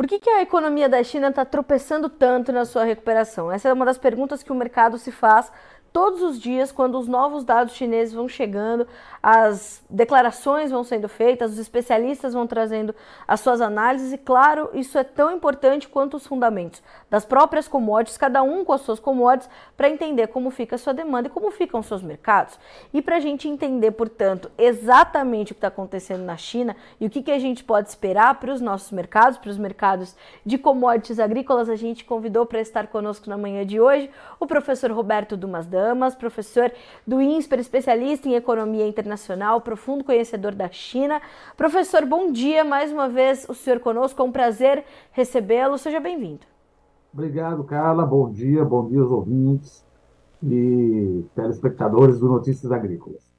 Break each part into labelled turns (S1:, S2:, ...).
S1: Por que, que a economia da China está tropeçando tanto na sua recuperação? Essa é uma das perguntas que o mercado se faz todos os dias, quando os novos dados chineses vão chegando, as declarações vão sendo feitas, os especialistas vão trazendo as suas análises, e claro, isso é tão importante quanto os fundamentos das próprias commodities, cada um com as suas commodities, para entender como fica a sua demanda e como ficam os seus mercados. E para a gente entender, portanto, exatamente o que está acontecendo na China e o que, que a gente pode esperar para os nossos mercados, para os mercados de commodities agrícolas, a gente convidou para estar conosco na manhã de hoje o professor Roberto Dumas Damas, professor do INSPER, especialista em economia internacional, profundo conhecedor da China. Professor, bom dia, mais uma vez o senhor conosco, é um prazer recebê-lo, seja bem-vindo.
S2: Obrigado, Carla, bom dia, bom dia aos ouvintes e telespectadores do Notícias Agrícolas.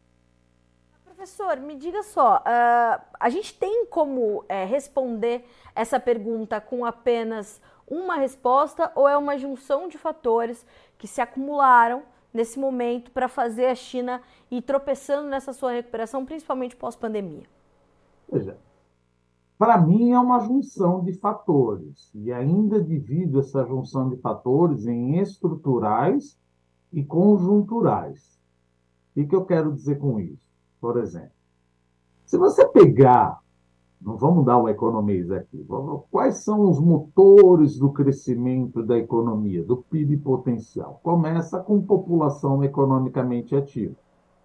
S1: Professor, me diga só, uh, a gente tem como é, responder essa pergunta com apenas uma resposta ou é uma junção de fatores que se acumularam nesse momento para fazer a China ir tropeçando nessa sua recuperação, principalmente pós-pandemia?
S2: Veja, para mim é uma junção de fatores, e ainda divido essa junção de fatores em estruturais e conjunturais. O que eu quero dizer com isso? Por exemplo, se você pegar não vamos dar um economês aqui. Quais são os motores do crescimento da economia, do PIB potencial? Começa com população economicamente ativa.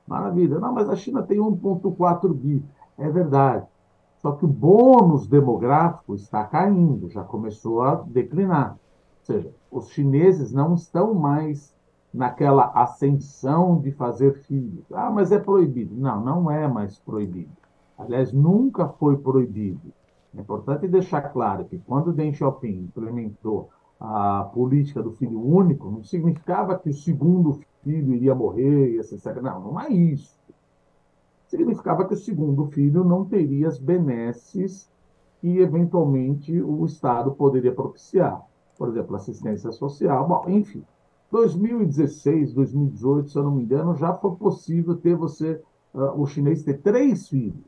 S2: Maravilha. Não, mas a China tem 1,4 bi. É verdade. Só que o bônus demográfico está caindo, já começou a declinar. Ou seja, os chineses não estão mais naquela ascensão de fazer filhos. Ah, mas é proibido. Não, não é mais proibido aliás, nunca foi proibido. É importante deixar claro que quando Deng Xiaoping implementou a política do filho único, não significava que o segundo filho iria morrer, etc. Não, não é isso. Significava que o segundo filho não teria as benesses que, eventualmente, o Estado poderia propiciar. Por exemplo, assistência social. Bom, enfim, 2016, 2018, se eu não me engano, já foi possível ter você, uh, o chinês ter três filhos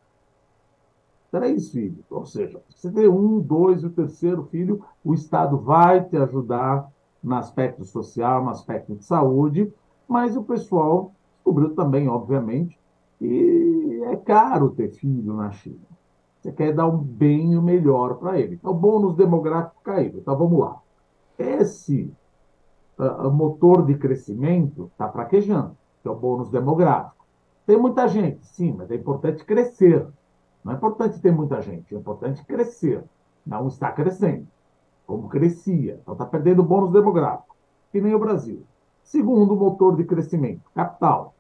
S2: três filhos. Ou seja, você tem um, dois e o terceiro filho, o Estado vai te ajudar no aspecto social, no aspecto de saúde, mas o pessoal descobriu também, obviamente, que é caro ter filho na China. Você quer dar um bem o melhor para ele. Então, o bônus demográfico caiu. Então, vamos lá. Esse uh, motor de crescimento está fraquejando, que é o bônus demográfico. Tem muita gente, sim, mas é importante crescer. Não é importante ter muita gente, é importante crescer. Não está crescendo, como crescia. Então está perdendo bônus demográfico, que nem o Brasil. Segundo motor de crescimento, capital.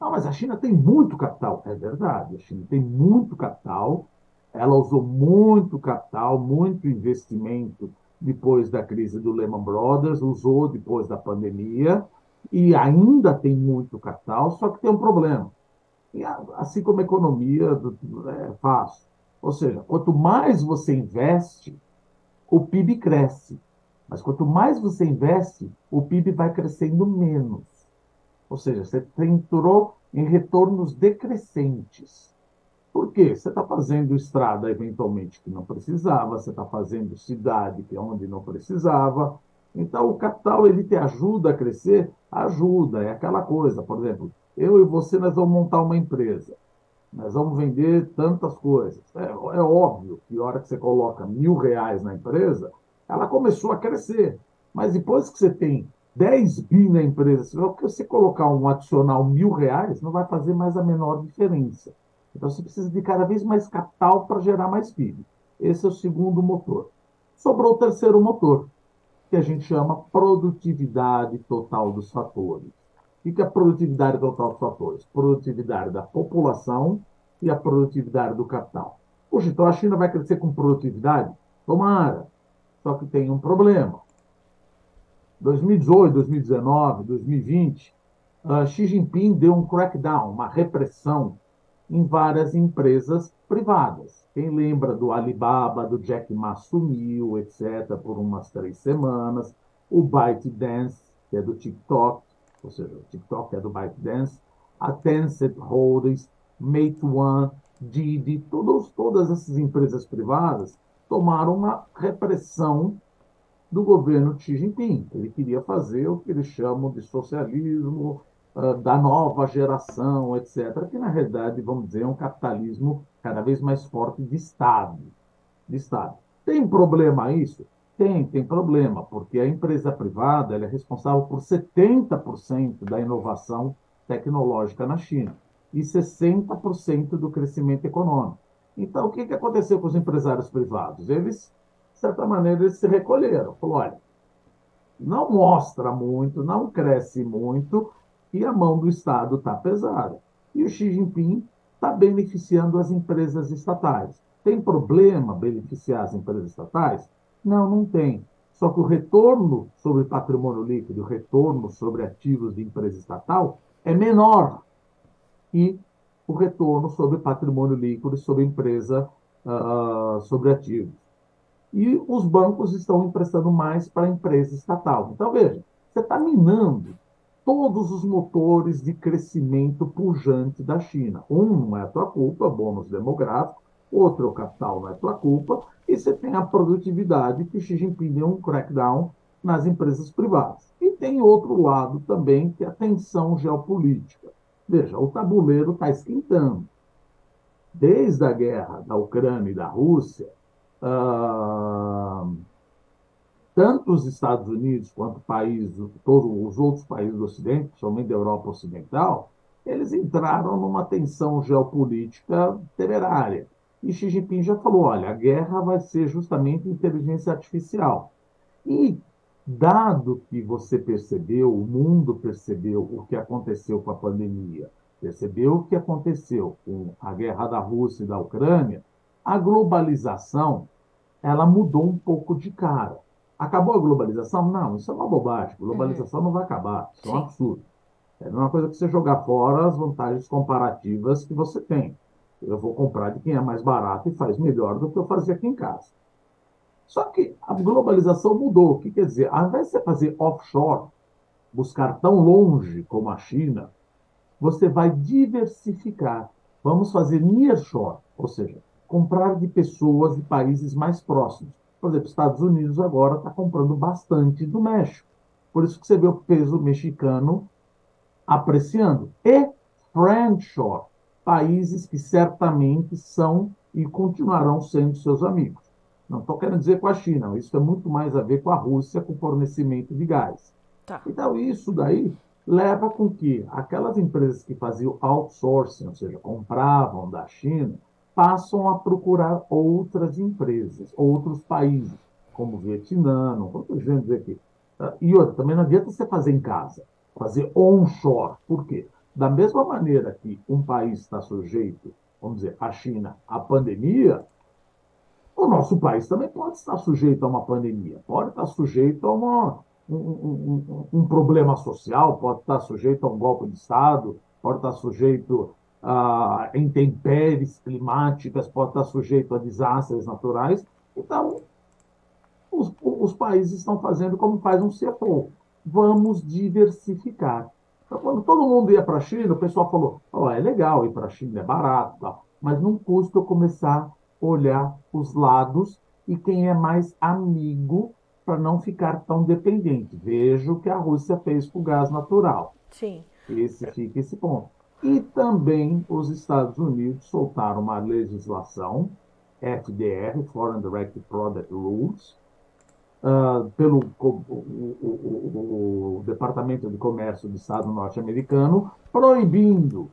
S2: Não, mas a China tem muito capital. É verdade, a China tem muito capital. Ela usou muito capital, muito investimento depois da crise do Lehman Brothers, usou depois da pandemia e ainda tem muito capital, só que tem um problema assim como a economia é fácil. Ou seja, quanto mais você investe, o PIB cresce. Mas quanto mais você investe, o PIB vai crescendo menos. Ou seja, você entrou em retornos decrescentes. Por quê? Você está fazendo estrada eventualmente que não precisava, você está fazendo cidade que é onde não precisava. Então, o capital ele te ajuda a crescer? Ajuda, é aquela coisa. Por exemplo, eu e você, nós vamos montar uma empresa. Nós vamos vender tantas coisas. É, é óbvio que a hora que você coloca mil reais na empresa, ela começou a crescer. Mas depois que você tem 10 bi na empresa, se você colocar um adicional mil reais, não vai fazer mais a menor diferença. Então você precisa de cada vez mais capital para gerar mais PIB. Esse é o segundo motor. Sobrou o terceiro motor, que a gente chama produtividade total dos fatores. O que a produtividade total dos fatores? Produtividade da população e a produtividade do capital. Puxa, então a China vai crescer com produtividade? Tomara. Só que tem um problema. 2018, 2019, 2020, uh, Xi Jinping deu um crackdown, uma repressão em várias empresas privadas. Quem lembra do Alibaba, do Jack Ma sumiu, etc., por umas três semanas. O ByteDance, que é do TikTok, ou seja, o TikTok é do ByteDance, a Tencent Holdings, Meituan, Didi, todos, todas essas empresas privadas tomaram uma repressão do governo Xi Jinping. Ele queria fazer o que eles chamam de socialismo uh, da nova geração, etc., que na realidade, vamos dizer, é um capitalismo cada vez mais forte de Estado. De Estado. Tem problema isso? Tem, tem problema, porque a empresa privada é responsável por 70% da inovação tecnológica na China e 60% do crescimento econômico. Então, o que, que aconteceu com os empresários privados? Eles certa maneira, eles se recolheram. Falou, olha, não mostra muito, não cresce muito, e a mão do Estado está pesada. E o Xi Jinping está beneficiando as empresas estatais. Tem problema beneficiar as empresas estatais? Não, não tem. Só que o retorno sobre patrimônio líquido, o retorno sobre ativos de empresa estatal é menor que o retorno sobre patrimônio líquido sobre empresa, uh, sobre ativos e os bancos estão emprestando mais para a empresa estatal. Então, veja, você está minando todos os motores de crescimento pujante da China. Um não é a tua culpa, bônus demográfico, outro o capital, não é a tua culpa, e você tem a produtividade que Xi Jinping deu um crackdown nas empresas privadas. E tem outro lado também, que é a tensão geopolítica. Veja, o tabuleiro está esquentando. Desde a guerra da Ucrânia e da Rússia, ah, tanto os Estados Unidos quanto países, todos os outros países do Ocidente, principalmente da Europa Ocidental, eles entraram numa tensão geopolítica temerária. E Xi Jinping já falou: olha, a guerra vai ser justamente inteligência artificial. E, dado que você percebeu, o mundo percebeu o que aconteceu com a pandemia, percebeu o que aconteceu com a guerra da Rússia e da Ucrânia, a globalização ela mudou um pouco de cara. Acabou a globalização? Não, isso é uma bobagem. Globalização uhum. não vai acabar. Isso Sim. é um absurdo. É uma coisa que você jogar fora as vantagens comparativas que você tem. Eu vou comprar de quem é mais barato e faz melhor do que eu fazia aqui em casa. Só que a globalização mudou. O que quer dizer? Ao invés de você fazer offshore, buscar tão longe como a China, você vai diversificar. Vamos fazer nearshore, ou seja, comprar de pessoas de países mais próximos. Por exemplo, Estados Unidos agora está comprando bastante do México. Por isso que você vê o peso mexicano apreciando. E friendshore, países que certamente são e continuarão sendo seus amigos. Não estou querendo dizer com a China, isso é muito mais a ver com a Rússia, com o fornecimento de gás. Tá. Então, isso daí leva com que aquelas empresas que faziam outsourcing, ou seja, compravam da China, passam a procurar outras empresas, outros países, como o Vietnã, não estou dizer aqui. Ah, e outra, também não adianta você fazer em casa, fazer onshore. Por quê? Da mesma maneira que um país está sujeito, vamos dizer, a China, à pandemia, o nosso país também pode estar sujeito a uma pandemia, pode estar sujeito a uma, um, um, um, um problema social, pode estar sujeito a um golpe de Estado, pode estar sujeito a intempéries climáticas, pode estar sujeito a desastres naturais. Então, os, os países estão fazendo como faz um CFO. Vamos diversificar. Então, quando todo mundo ia para a China, o pessoal falou: oh, é legal ir para a China, é barato, tal. mas não custa eu começar a olhar os lados e quem é mais amigo para não ficar tão dependente. Veja o que a Rússia fez com o gás natural.
S1: Sim.
S2: Esse fica esse ponto. E também os Estados Unidos soltaram uma legislação, FDR, Foreign Direct Product Rules, uh, pelo o, o, o, Departamento de Comércio do Estado norte-americano, proibindo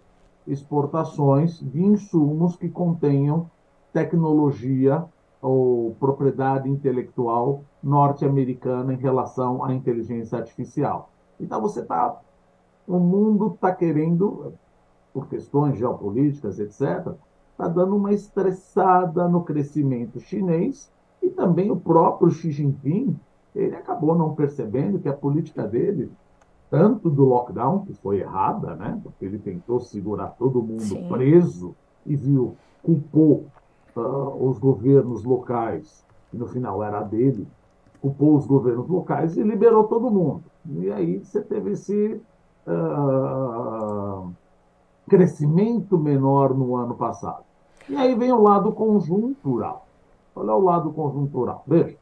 S2: exportações de insumos que contenham tecnologia ou propriedade intelectual norte-americana em relação à inteligência artificial. Então você está, o mundo está querendo por questões geopolíticas, etc., está dando uma estressada no crescimento chinês e também o próprio Xi Jinping, ele acabou não percebendo que a política dele, tanto do lockdown, que foi errada, né, porque ele tentou segurar todo mundo Sim. preso e viu, culpou uh, os governos locais, que no final era dele, culpou os governos locais e liberou todo mundo. E aí você teve esse. Uh, crescimento menor no ano passado. E aí vem o lado conjuntural. Qual é o lado conjuntural? Veja,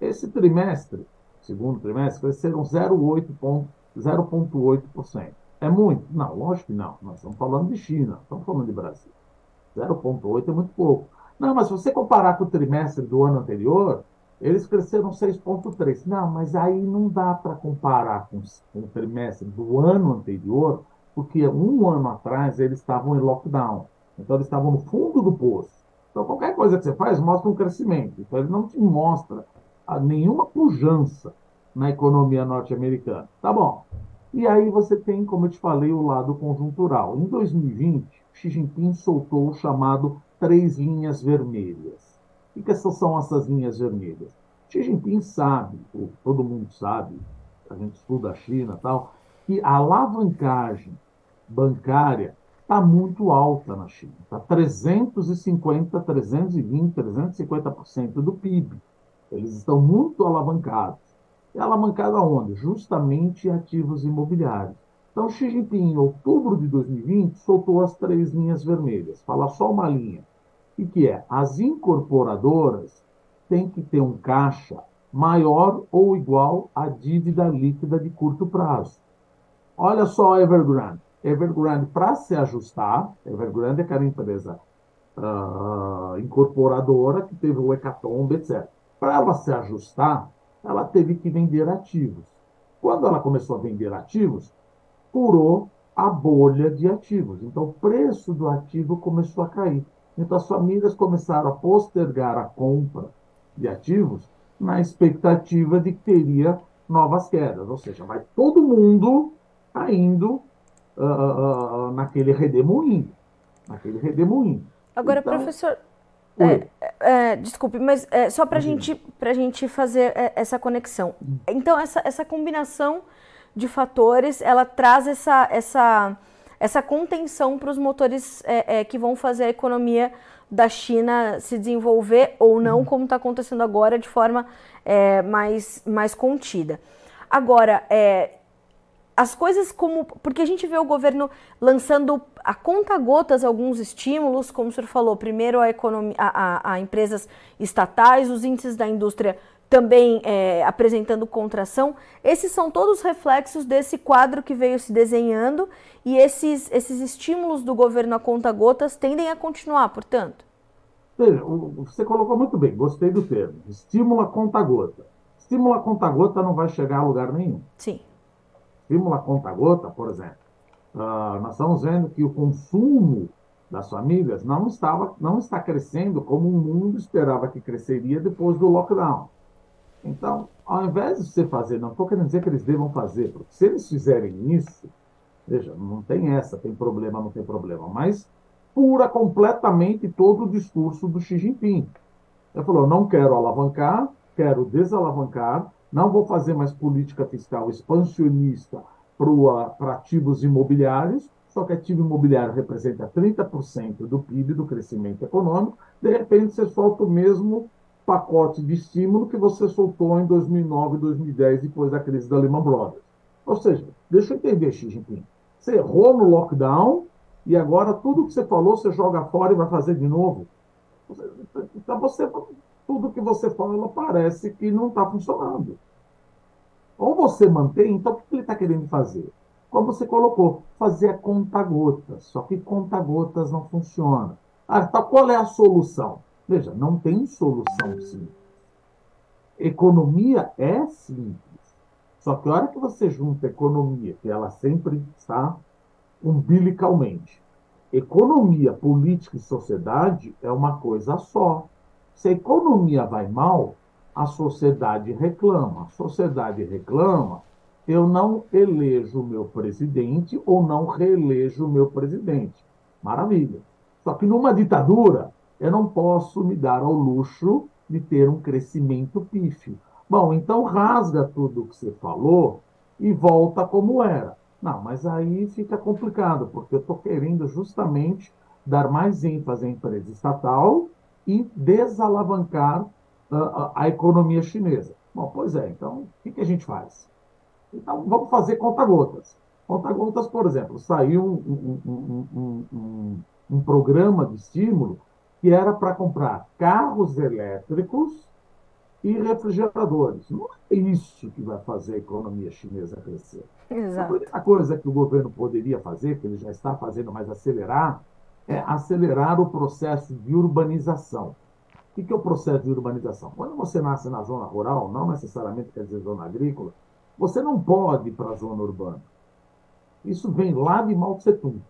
S2: esse trimestre, segundo trimestre, cresceram 0,8%. É muito? Não, lógico que não. Nós estamos falando de China, estamos falando de Brasil. 0,8 é muito pouco. Não, mas se você comparar com o trimestre do ano anterior, eles cresceram 6,3. Não, mas aí não dá para comparar com, com o trimestre do ano anterior, porque um ano atrás eles estavam em lockdown. Então eles estavam no fundo do poço. Então qualquer coisa que você faz mostra um crescimento. Então ele não te mostra nenhuma pujança na economia norte-americana. Tá bom. E aí você tem, como eu te falei, o lado conjuntural. Em 2020, Xi Jinping soltou o chamado Três Linhas Vermelhas. O que são essas linhas vermelhas? Xi Jinping sabe, todo mundo sabe, a gente estuda a China e tal, que a alavancagem bancária está muito alta na China. Está 350, 320, 350% do PIB. Eles estão muito alavancados. E alavancada onde? Justamente em ativos imobiliários. Então, Xi Jinping, em outubro de 2020, soltou as três linhas vermelhas. Fala só uma linha. E que é, as incorporadoras têm que ter um caixa maior ou igual à dívida líquida de curto prazo. Olha só a Evergrande. Evergrande, para se ajustar, Evergrande é aquela empresa uh, incorporadora que teve o hecatombe, etc. Para ela se ajustar, ela teve que vender ativos. Quando ela começou a vender ativos, furou a bolha de ativos. Então, o preço do ativo começou a cair. Então, as famílias começaram a postergar a compra de ativos na expectativa de que teria novas quedas. Ou seja, vai todo mundo caindo uh, uh, naquele redemoinho. Naquele redemoinho.
S1: Agora, então, professor, é, é, desculpe, mas é, só para gente, a gente fazer é, essa conexão. Então, essa, essa combinação de fatores, ela traz essa, essa, essa contenção para os motores é, é, que vão fazer a economia da China se desenvolver ou não, como está acontecendo agora, de forma mais, mais contida. Agora, as coisas como. Porque a gente vê o governo lançando a conta gotas alguns estímulos, como o senhor falou, primeiro a, economia, a, a, a empresas estatais, os índices da indústria também é, apresentando contração. Esses são todos reflexos desse quadro que veio se desenhando e esses, esses estímulos do governo a conta gotas tendem a continuar, portanto.
S2: Veja, você colocou muito bem, gostei do termo. Estímulo a conta gota. Estímulo a conta gota não vai chegar a lugar nenhum.
S1: Sim
S2: estímulo conta-gota, por exemplo, uh, nós estamos vendo que o consumo das famílias não, estava, não está crescendo como o mundo esperava que cresceria depois do lockdown. Então, ao invés de você fazer, não estou querendo dizer que eles devam fazer, porque se eles fizerem isso, veja, não tem essa, tem problema, não tem problema, mas pura completamente todo o discurso do Xi Jinping. Ele falou: não quero alavancar, quero desalavancar, não vou fazer mais política fiscal expansionista para ativos imobiliários, só que ativo imobiliário representa 30% do PIB, do crescimento econômico. De repente, você solta o mesmo pacote de estímulo que você soltou em 2009 e 2010, depois da crise da Lehman Brothers. Ou seja, deixa eu entender, Xi Jinping. Você errou no lockdown e agora tudo que você falou você joga fora e vai fazer de novo. Então, você, tudo que você fala parece que não está funcionando. Ou você mantém, então o que ele está querendo fazer? Como você colocou, fazer a conta-gotas. Só que conta-gotas não funciona. Ah, tá, qual é a solução? Veja, não tem solução simples. Economia é simples. Só que a hora que você junta economia, que ela sempre está umbilicalmente, economia, política e sociedade é uma coisa só. Se a economia vai mal, a sociedade reclama. A sociedade reclama, eu não elejo o meu presidente ou não reelejo o meu presidente. Maravilha. Só que numa ditadura, eu não posso me dar ao luxo de ter um crescimento pífio. Bom, então rasga tudo o que você falou e volta como era. Não, mas aí fica complicado, porque eu estou querendo justamente dar mais ênfase à empresa estatal e desalavancar a, a, economia chinesa. Bom, pois é, então o que, a gente faz? Então vamos fazer conta-gotas. Conta-gotas, por exemplo, saiu um, um, um, um, programa de estímulo que era para comprar carros elétricos e refrigeradores. Não é isso que vai fazer a economia chinesa crescer.
S1: Exato.
S2: A coisa que o governo poderia fazer, que ele já está fazendo, mas acelerar, é acelerar o processo de urbanização. O que é o processo de urbanização? Quando você nasce na zona rural, não necessariamente quer dizer zona agrícola, você não pode ir para a zona urbana. Isso vem lá de Mao Tse Tung.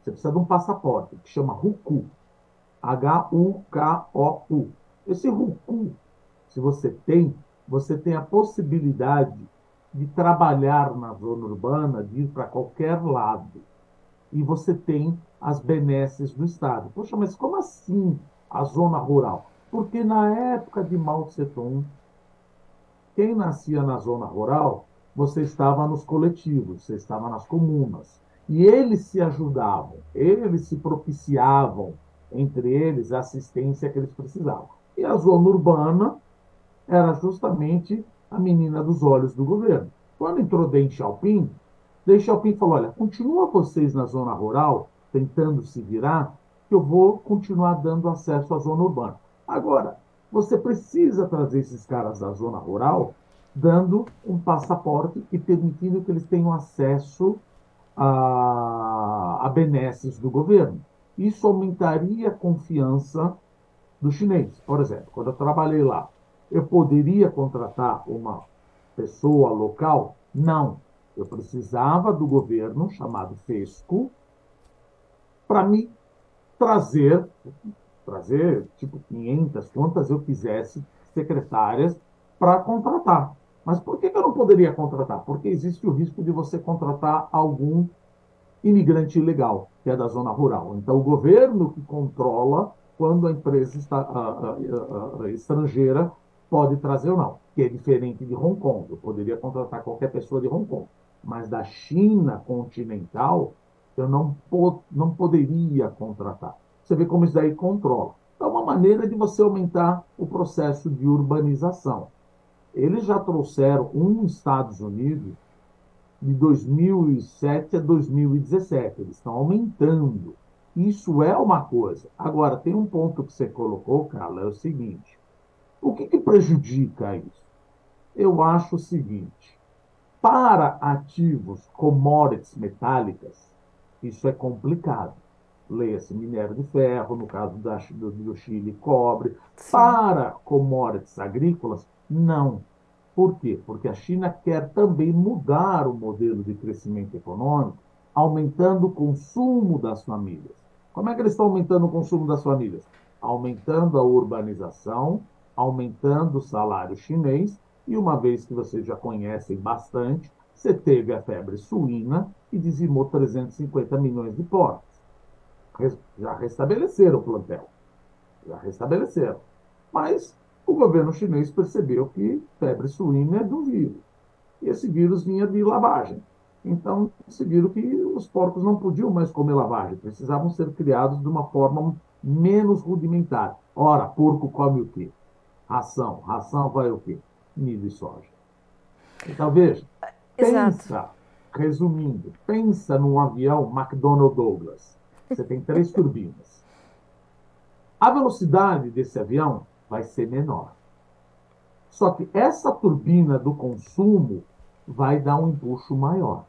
S2: Você precisa de um passaporte que chama RUCU. H-U-K-O-U. Esse RUCU, se você tem, você tem a possibilidade de trabalhar na zona urbana, de ir para qualquer lado. E você tem as benesses do Estado. Poxa, mas como assim a zona rural? Porque na época de Mao Tse Tung, quem nascia na zona rural, você estava nos coletivos, você estava nas comunas. E eles se ajudavam, eles se propiciavam entre eles a assistência que eles precisavam. E a zona urbana era justamente a menina dos olhos do governo. Quando entrou Deng Xiaoping, Deng Xiaoping falou: olha, continua vocês na zona rural, tentando se virar, que eu vou continuar dando acesso à zona urbana. Agora, você precisa trazer esses caras da zona rural dando um passaporte e permitindo que eles tenham acesso a, a benesses do governo. Isso aumentaria a confiança do chinês. Por exemplo, quando eu trabalhei lá, eu poderia contratar uma pessoa local? Não. Eu precisava do governo, chamado FESCO, para me trazer trazer tipo 500, quantas eu quisesse, secretárias, para contratar. Mas por que eu não poderia contratar? Porque existe o risco de você contratar algum imigrante ilegal, que é da zona rural. Então, o governo que controla quando a empresa está, a, a, a, estrangeira pode trazer ou não, que é diferente de Hong Kong. Eu poderia contratar qualquer pessoa de Hong Kong. Mas da China continental, eu não, não poderia contratar. Você vê como isso daí controla. É uma maneira de você aumentar o processo de urbanização. Eles já trouxeram um Estados Unidos de 2007 a 2017. Eles estão aumentando. Isso é uma coisa. Agora, tem um ponto que você colocou, Carla, é o seguinte. O que, que prejudica isso? Eu acho o seguinte. Para ativos commodities metálicas, isso é complicado leia-se minério de ferro, no caso da, do, do Chile, cobre. Sim. Para commodities agrícolas, não. Por quê? Porque a China quer também mudar o modelo de crescimento econômico, aumentando o consumo das famílias. Como é que eles estão aumentando o consumo das famílias? Aumentando a urbanização, aumentando o salário chinês, e uma vez que vocês já conhecem bastante, você teve a febre suína, que dizimou 350 milhões de porcos já restabeleceram o plantel. Já restabeleceram. Mas o governo chinês percebeu que febre suína é do vírus. E esse vírus vinha de lavagem. Então, se viram que os porcos não podiam mais comer lavagem, precisavam ser criados de uma forma menos rudimentar. Ora, porco come o quê? Ração. Ração vai o quê? Milho e soja. Então, veja, pensa, resumindo, pensa num avião McDonnell Douglas. Você tem três turbinas. A velocidade desse avião vai ser menor. Só que essa turbina do consumo vai dar um empuxo maior.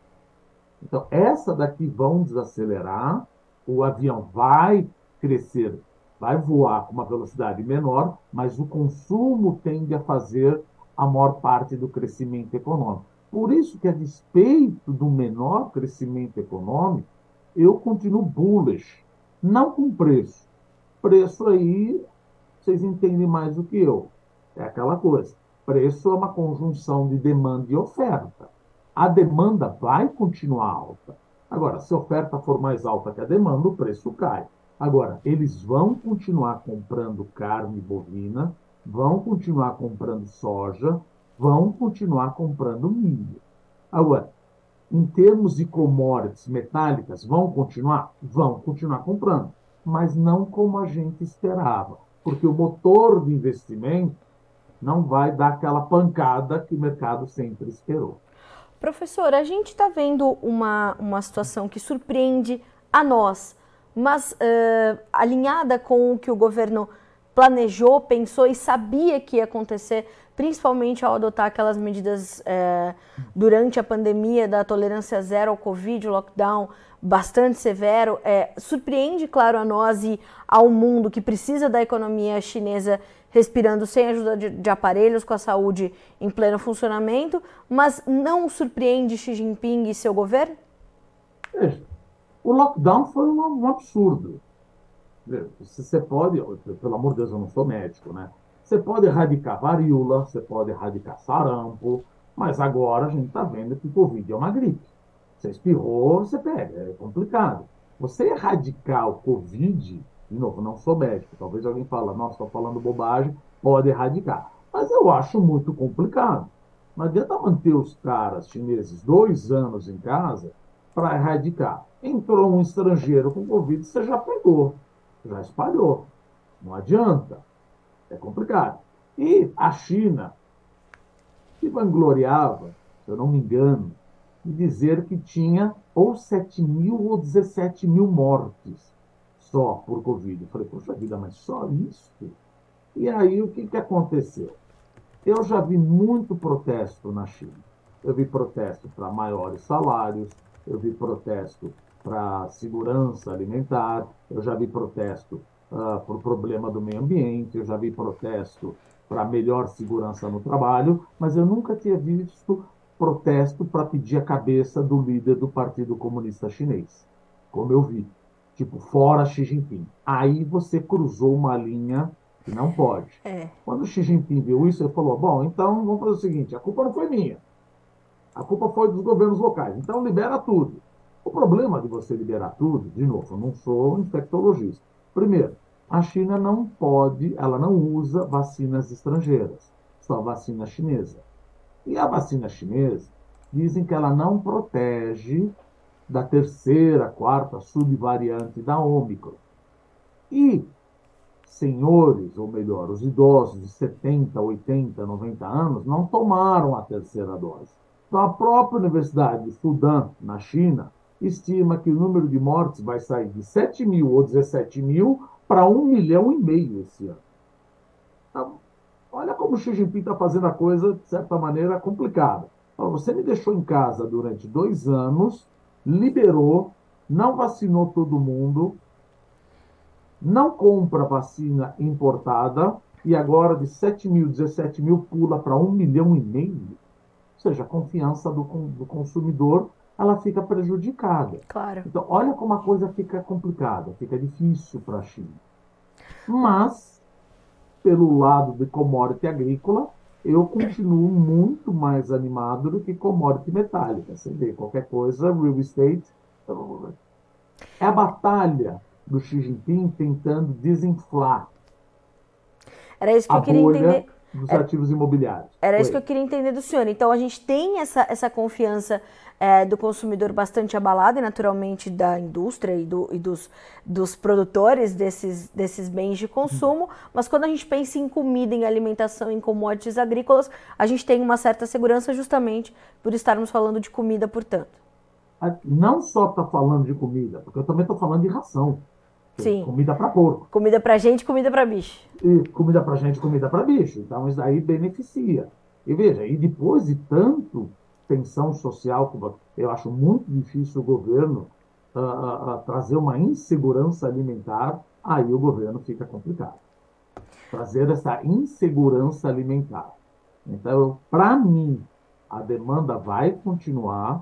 S2: Então, essa daqui vão desacelerar, o avião vai crescer, vai voar com uma velocidade menor, mas o consumo tende a fazer a maior parte do crescimento econômico. Por isso que, a despeito do menor crescimento econômico, eu continuo bullish. Não com preço. Preço aí, vocês entendem mais do que eu. É aquela coisa. Preço é uma conjunção de demanda e oferta. A demanda vai continuar alta. Agora, se a oferta for mais alta que a demanda, o preço cai. Agora, eles vão continuar comprando carne bovina, vão continuar comprando soja, vão continuar comprando milho. Agora, em termos de commodities metálicas, vão continuar? Vão continuar comprando, mas não como a gente esperava, porque o motor de investimento não vai dar aquela pancada que o mercado sempre esperou.
S1: Professor, a gente está vendo uma, uma situação que surpreende a nós, mas uh, alinhada com o que o governo planejou, pensou e sabia que ia acontecer, principalmente ao adotar aquelas medidas uh, durante a pandemia da tolerância zero ao Covid, o lockdown bastante severo. É, surpreende, claro, a nós e ao mundo que precisa da economia chinesa respirando sem ajuda de, de, aparelhos, com a saúde em pleno funcionamento, mas não surpreende Xi Jinping e seu governo?
S2: Veja, o lockdown foi um, um absurdo. Você pode, pelo amor de Deus, eu não sou médico, né? Você pode erradicar varíola, você pode erradicar sarampo, mas agora a gente está vendo que o Covid é uma gripe. Você espirrou, você pega, é complicado. Você erradicar o Covid, de novo, não sou médico, talvez alguém fale, nossa, estou falando bobagem, pode erradicar. Mas eu acho muito complicado. Não adianta manter os caras chineses dois anos em casa para erradicar. Entrou um estrangeiro com Covid, você já pegou, já espalhou. Não adianta. É complicado. E a China se vangloriava, se eu não me engano, de dizer que tinha ou 7 mil ou 17 mil mortes só por Covid. Eu falei, poxa vida, mas só isso? E aí o que, que aconteceu? Eu já vi muito protesto na China. Eu vi protesto para maiores salários, eu vi protesto para segurança alimentar, eu já vi protesto uh, por problema do meio ambiente, eu já vi protesto para melhor segurança no trabalho, mas eu nunca tinha visto protesto para pedir a cabeça do líder do Partido Comunista Chinês, como eu vi, tipo, fora Xi Jinping. Aí você cruzou uma linha que não pode. É. Quando Xi Jinping viu isso, ele falou: bom, então vamos fazer o seguinte: a culpa não foi minha. A culpa foi dos governos locais. Então libera tudo. O problema de você liberar tudo, de novo, eu não sou infectologista. Primeiro, a China não pode, ela não usa vacinas estrangeiras, só vacina chinesa. E a vacina chinesa dizem que ela não protege da terceira, quarta subvariante da Ômicron. E senhores, ou melhor, os idosos de 70, 80, 90 anos não tomaram a terceira dose. Então, a própria Universidade de Fudan, na China, estima que o número de mortes vai sair de 7 mil ou 17 mil para 1 milhão e meio esse ano. Então, olha como o Xi Jinping está fazendo a coisa, de certa maneira, complicada. Você me deixou em casa durante dois anos, liberou, não vacinou todo mundo, não compra vacina importada e agora de 7 mil, 17 mil pula para 1 milhão e meio seja, a confiança do, do consumidor ela fica prejudicada.
S1: Claro.
S2: Então, olha como a coisa fica complicada, fica difícil para a China. Mas, pelo lado de commodity agrícola, eu continuo muito mais animado do que commodity metálica. Você vê, qualquer coisa, real estate. É a batalha do Xi Jinping tentando desinflar.
S1: Era isso que eu queria entender
S2: dos ativos imobiliários.
S1: Era Foi. isso que eu queria entender do senhor. Então a gente tem essa, essa confiança é, do consumidor bastante abalada e naturalmente da indústria e, do, e dos, dos produtores desses, desses bens de consumo, mas quando a gente pensa em comida, em alimentação, em commodities agrícolas, a gente tem uma certa segurança justamente por estarmos falando de comida, portanto.
S2: Não só está falando de comida, porque eu também estou falando de ração.
S1: Sim.
S2: Comida para porco.
S1: Comida para gente, comida para bicho.
S2: E comida para gente, comida para bicho. Então isso aí beneficia. E veja, e depois de tanto tensão social, eu acho muito difícil o governo uh, uh, trazer uma insegurança alimentar, aí o governo fica complicado. Trazer essa insegurança alimentar. Então, para mim, a demanda vai continuar,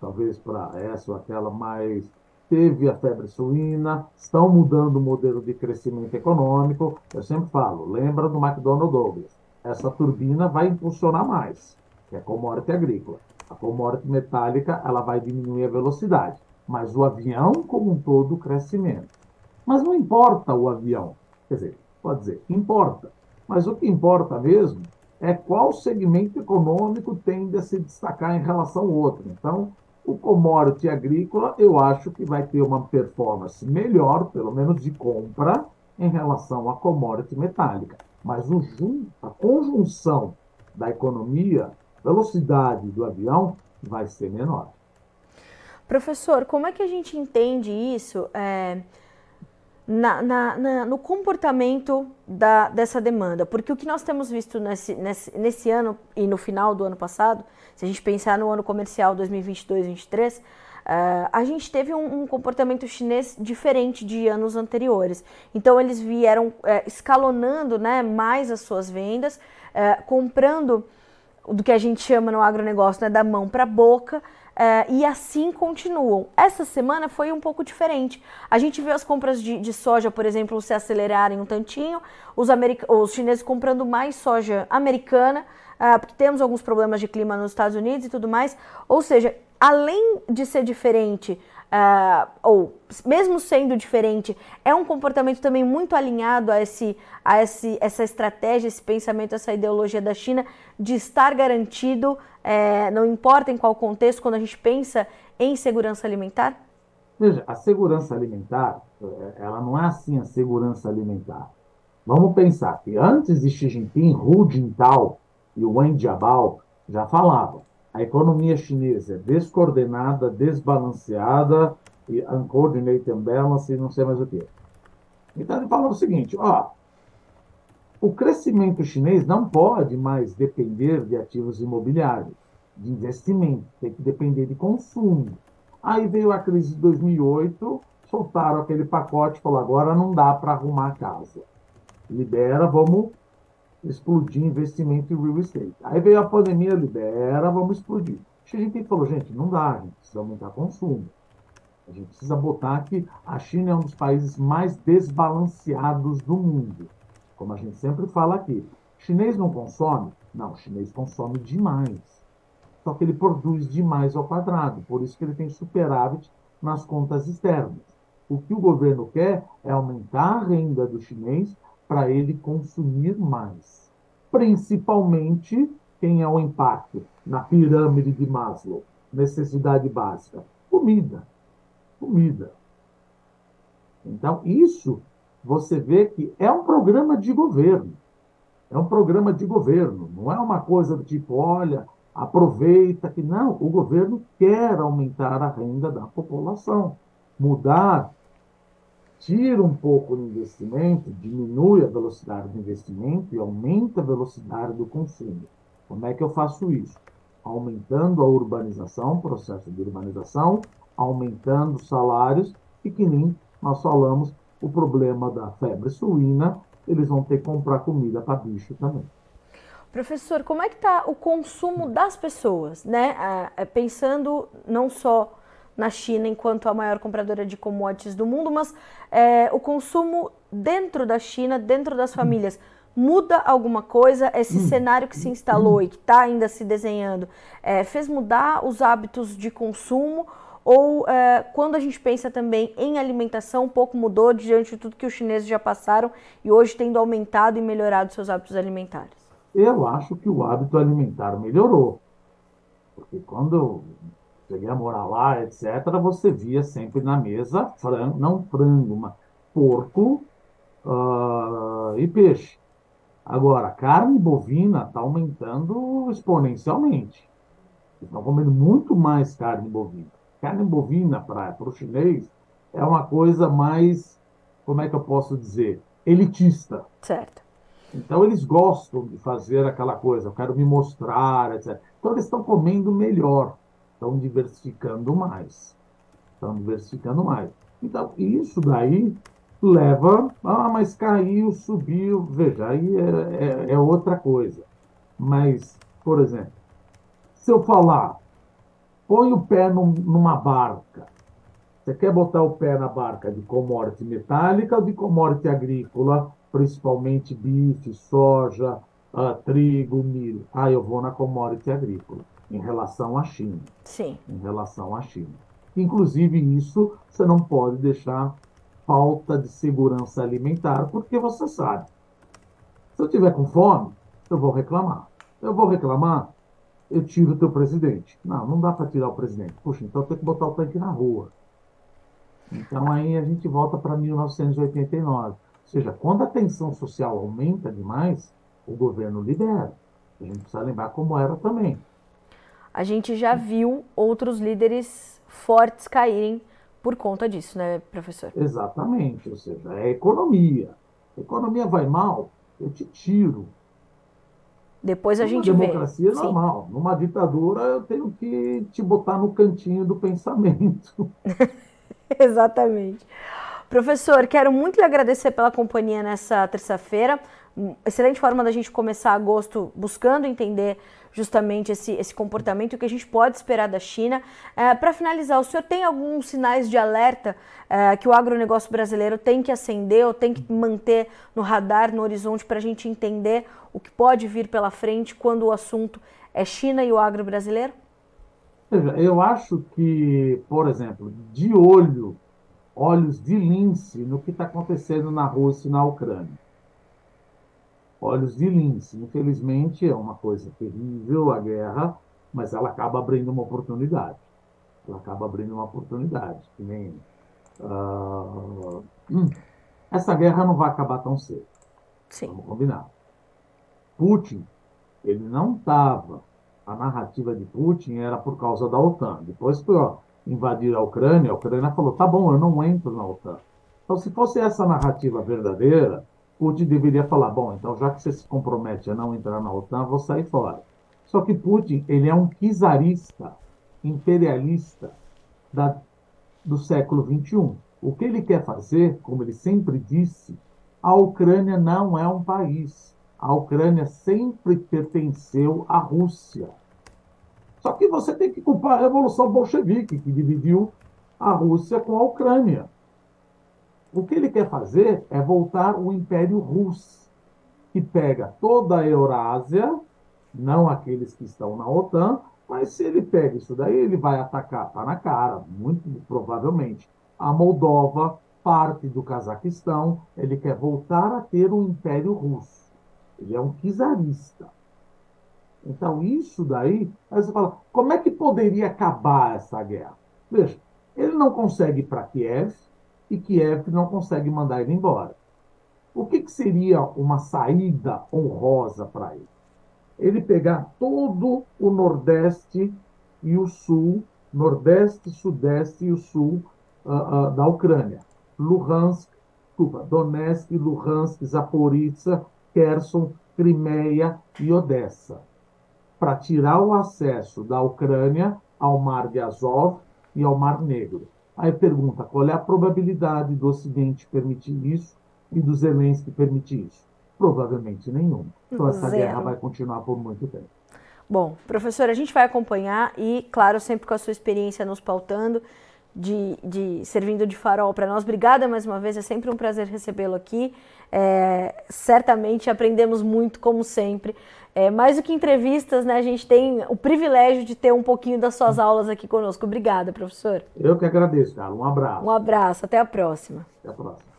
S2: talvez para essa ou aquela mais teve a febre suína, estão mudando o modelo de crescimento econômico. Eu sempre falo, lembra do McDonnell Douglas, essa turbina vai impulsionar mais, que é a commodity agrícola. A commodity metálica ela vai diminuir a velocidade, mas o avião como um todo crescimento. Mas não importa o avião, quer dizer, pode dizer, importa, mas o que importa mesmo é qual segmento econômico tende a se destacar em relação ao outro. Então, o commodity agrícola, eu acho que vai ter uma performance melhor, pelo menos de compra, em relação à commodity metálica. Mas o, a conjunção da economia, velocidade do avião, vai ser menor.
S1: Professor, como é que a gente entende isso é, na, na, na, no comportamento da, dessa demanda? Porque o que nós temos visto nesse, nesse, nesse ano e no final do ano passado, se a gente pensar no ano comercial 2022-2023, Uh, a gente teve um, um, comportamento chinês diferente de anos anteriores. Então, eles vieram uh, escalonando né, mais as suas vendas, uh, comprando do que a gente chama no agronegócio né, da mão para a boca. E assim continuam. Essa semana foi um pouco diferente. A gente viu as compras de, de soja, por exemplo, se acelerarem um tantinho, os, os chineses comprando mais soja americana, porque temos alguns problemas de clima nos Estados Unidos e tudo mais. Ou seja, além de ser diferente, uh, ou mesmo sendo diferente, é um comportamento também muito alinhado a, esse, a esse, essa estratégia, esse pensamento, essa ideologia da China de estar garantido, é, não importa em qual contexto, quando a gente pensa em segurança alimentar?
S2: Veja, a segurança alimentar, eh, ela não é assim a segurança alimentar. Vamos pensar que antes de Xi Jinping, Hu Jintao e Wen Jiabao já falavam a economia chinesa é descoordenada, desbalanceada, e uncoordinated balance, e não sei mais o que. Então ele fala o seguinte, ó, o crescimento chinês não pode mais depender de ativos imobiliários, de investimento, tem que depender de consumo. Aí veio a crise de 2008, soltaram aquele pacote, falou agora não dá para arrumar a casa. Libera, vamos explodir investimento em real estate. Aí veio a pandemia, libera, vamos explodir. A gente falou, gente, não dá, a gente precisa aumentar consumo. A gente precisa botar que a China é um dos países mais desbalanceados do mundo. Como a gente sempre fala aqui. Chinês não consome? Não, chinês consome demais. Só que ele produz demais ao quadrado. Por isso que ele tem superávit nas contas externas. O que o governo quer é aumentar a renda do chinês para ele consumir mais. Principalmente, quem é o impacto na pirâmide de Maslow? Necessidade básica: comida. Comida. Então, isso você vê que é um programa de governo. É um programa de governo, não é uma coisa do tipo, olha, aproveita que não, o governo quer aumentar a renda da população, mudar tira um pouco do investimento, diminui a velocidade do investimento e aumenta a velocidade do consumo. Como é que eu faço isso? Aumentando a urbanização, processo de urbanização, aumentando os salários e que nem nós falamos o problema da febre suína, eles vão ter que comprar comida para bicho também.
S1: Professor, como é que está o consumo das pessoas, né? Ah, é, pensando não só na China enquanto a maior compradora de commodities do mundo, mas é, o consumo dentro da China, dentro das famílias, muda alguma coisa? Esse hum. cenário que se instalou e que está ainda se desenhando, é, fez mudar os hábitos de consumo? Ou é, quando a gente pensa também em alimentação, um pouco mudou diante de tudo que os chineses já passaram e hoje tendo aumentado e melhorado seus hábitos alimentares?
S2: Eu acho que o hábito alimentar melhorou. Porque quando cheguei a morar lá, etc., você via sempre na mesa frango, não frango, mas porco uh, e peixe. Agora, carne bovina está aumentando exponencialmente. Estão comendo muito mais carne bovina. Carne bovina para o chinês é uma coisa mais, como é que eu posso dizer, elitista.
S1: Certo.
S2: Então eles gostam de fazer aquela coisa, eu quero me mostrar, etc. Então eles estão comendo melhor estão diversificando mais. Estão diversificando mais. Então, isso daí leva. Ah, mas caiu, subiu. Veja, aí é, é, é outra coisa. Mas, por exemplo, se eu falar, põe o pé num, numa barca. Você quer botar o pé na barca de commodity metálica ou de commodity agrícola, principalmente bife, soja, uh, trigo, milho? Ah, eu vou na commodity agrícola em relação à China.
S1: Sim.
S2: Em relação à China. Inclusive, isso você não pode deixar falta de segurança alimentar, porque você sabe. Se eu tiver com fome, eu vou reclamar. Eu vou reclamar, eu tiro o teu presidente. Não, não dá para tirar o presidente. Puxa, então tem que botar o tanque na rua. Então aí a gente volta para 1989. Ou seja, quando a tensão social aumenta demais, o governo libera. A gente precisa lembrar como era também
S1: a gente já viu outros líderes fortes caírem por conta disso, né, professor?
S2: Exatamente, ou seja, é economia. A economia vai mal, eu te tiro.
S1: Depois a
S2: Numa
S1: gente
S2: democracia
S1: vê.
S2: é normal. Sim. Numa ditadura, eu tenho que te botar no cantinho do pensamento.
S1: Exatamente. Professor, quero muito lhe agradecer pela companhia nessa terça-feira. Excelente forma da gente começar agosto buscando entender justamente esse, esse comportamento o que a gente pode esperar da China. É, Para finalizar, o senhor tem alguns sinais de alerta é, que o agronegócio brasileiro tem que acender ou tem que manter no radar, no horizonte, para a gente entender o que pode vir pela frente quando o assunto é China e o agro brasileiro?
S2: Eu acho que, por exemplo, de olho, olhos de lince no que está acontecendo na Rússia e na Ucrânia olhos de lince. Infelizmente, é uma coisa terrível a guerra, mas ela acaba abrindo uma oportunidade. Ela acaba abrindo uma oportunidade. Que nem, uh, hum, essa guerra não vai acabar tão cedo.
S1: Sim.
S2: Vamos combinar. Putin, ele não estava. A narrativa de Putin era por causa da OTAN. Depois que invadir a Ucrânia, a Ucrânia falou: tá bom, eu não entro na OTAN. Então, se fosse essa narrativa verdadeira, Putin deveria falar, bom, então já que você se compromete a não entrar na OTAN, vou sair fora. Só que Putin, ele é um czarista, imperialista da, do século XXI. O que ele quer fazer, como ele sempre disse, a Ucrânia não é um país. A Ucrânia sempre pertenceu à Rússia. Só que você tem que culpar a Revolução Bolchevique, que dividiu a Rússia com a Ucrânia. O que ele quer fazer é voltar o Império Russo, que pega toda a Eurásia, não aqueles que estão na OTAN, mas se ele pega isso daí, ele vai atacar, tá na cara, muito provavelmente, a Moldova, parte do Cazaquistão, ele quer voltar a ter o Império Russo. Ele é um czarista. Então, isso daí, aí você fala, como é que poderia acabar essa guerra? Veja, ele não consegue ir para Kiev, e Kiev não consegue mandar ele embora. O que, que seria uma saída honrosa para ele? Ele pegar todo o Nordeste e o Sul, Nordeste, Sudeste e o Sul uh, uh, da Ucrânia. Luhansk, desculpa, Donetsk, Luhansk, Zaporizhzhia, Kherson, Crimeia e Odessa. Para tirar o acesso da Ucrânia ao Mar de Azov e ao Mar Negro. Aí pergunta qual é a probabilidade do Ocidente permitir isso e do Zelensky permitir isso? Provavelmente nenhuma. Então essa
S1: Zero.
S2: guerra vai continuar por muito tempo.
S1: Bom, professor, a gente vai acompanhar e, claro, sempre com a sua experiência nos pautando, de, de servindo de farol para nós. Obrigada mais uma vez, é sempre um prazer recebê-lo aqui. É, certamente aprendemos muito, como sempre. É, mais do que entrevistas, né, a gente tem o privilégio de ter um pouquinho das suas aulas aqui conosco. Obrigada, professor.
S2: Eu que agradeço, cara. Um abraço.
S1: Um abraço, até a próxima.
S2: Até a próxima.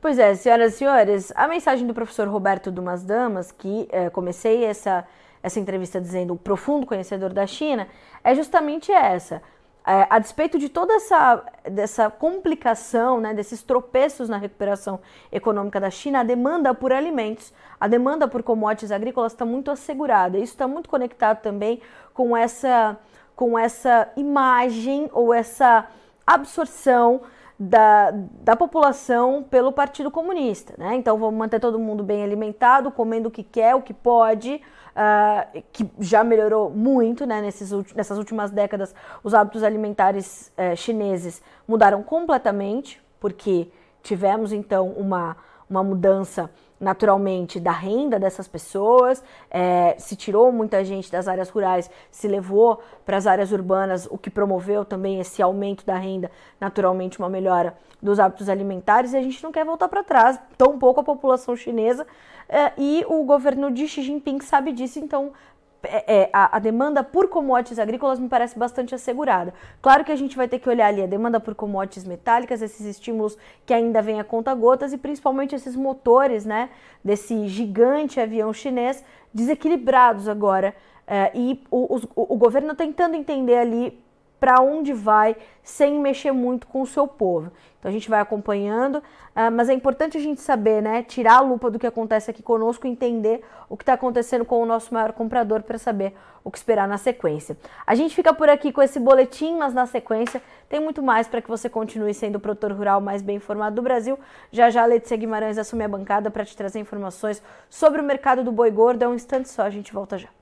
S1: Pois é, senhoras e senhores, a mensagem do professor Roberto Dumas Damas, que é, comecei essa, essa entrevista dizendo o profundo conhecedor da China, é justamente essa. É, a despeito de toda essa dessa complicação, né, desses tropeços na recuperação econômica da China, a demanda por alimentos, a demanda por commodities agrícolas está muito assegurada. Isso está muito conectado também com essa, com essa imagem ou essa absorção da, da população pelo Partido Comunista. Né? Então vamos manter todo mundo bem alimentado, comendo o que quer, o que pode uh, que já melhorou muito né, nesses, nessas últimas décadas. Os hábitos alimentares uh, chineses mudaram completamente, porque tivemos então uma, uma mudança naturalmente da renda dessas pessoas, é, se tirou muita gente das áreas rurais, se levou para as áreas urbanas, o que promoveu também esse aumento da renda, naturalmente uma melhora dos hábitos alimentares, e a gente não quer voltar para trás, tão pouco a população chinesa é, e o governo de Xi Jinping sabe disso, então é, é, a, a, demanda por commodities agrícolas me parece bastante assegurada. Claro que a gente vai ter que olhar ali a demanda por commodities metálicas, esses estímulos que ainda vêm a conta gotas e principalmente esses motores, né, desse gigante avião chinês desequilibrados agora. É, e o, o, o governo tentando entender ali para onde vai sem mexer muito com o seu povo. Então a gente vai acompanhando, uh, mas é importante a gente saber, né? Tirar a lupa do que acontece aqui conosco, entender o que está acontecendo com o nosso maior comprador para saber o que esperar na sequência. A gente fica por aqui com esse boletim, mas na sequência tem muito mais para que você continue sendo o produtor rural mais bem informado do Brasil. Já já a Letícia Guimarães assume a bancada para te trazer informações sobre o mercado do boi gordo. É um instante só, a gente volta já.